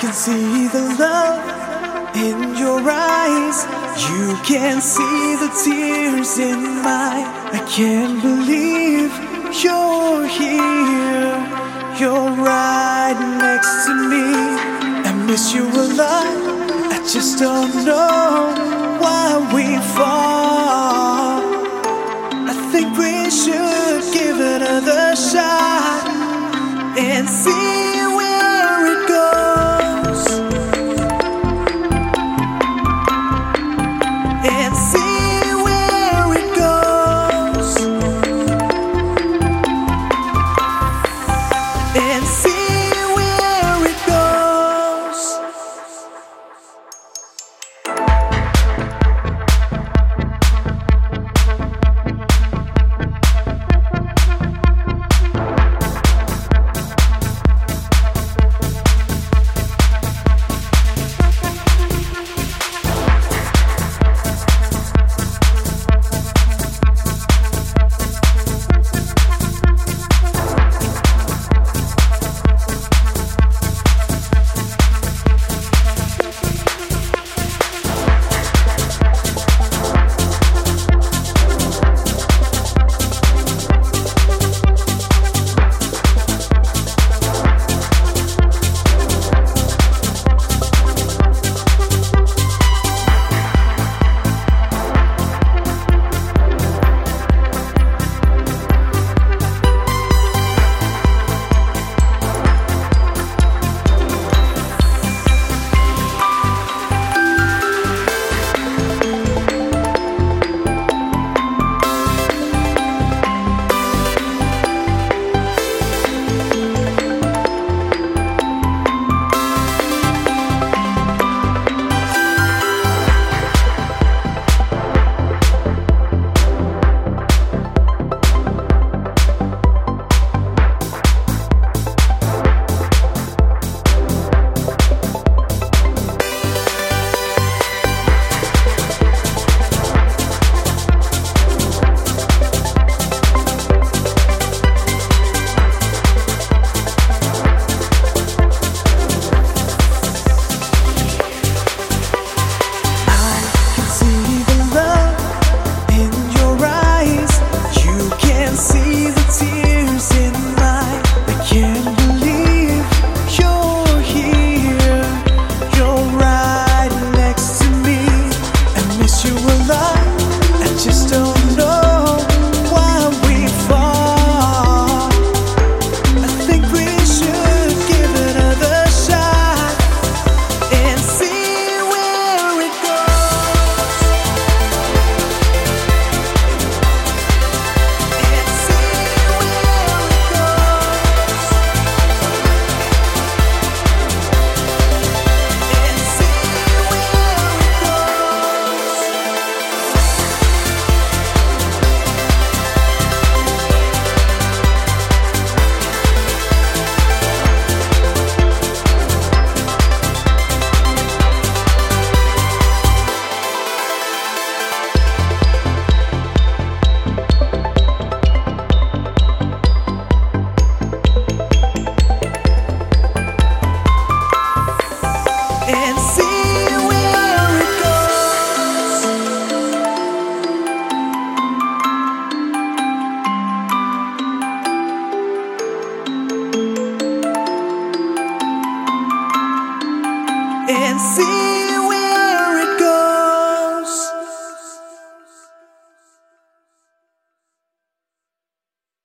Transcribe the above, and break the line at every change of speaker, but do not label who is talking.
can see the love in your eyes. You can see the tears in mine. I can't believe you're here. You're right next to me. I miss you a lot. I just don't know why we fall. I think we should give another shot and see and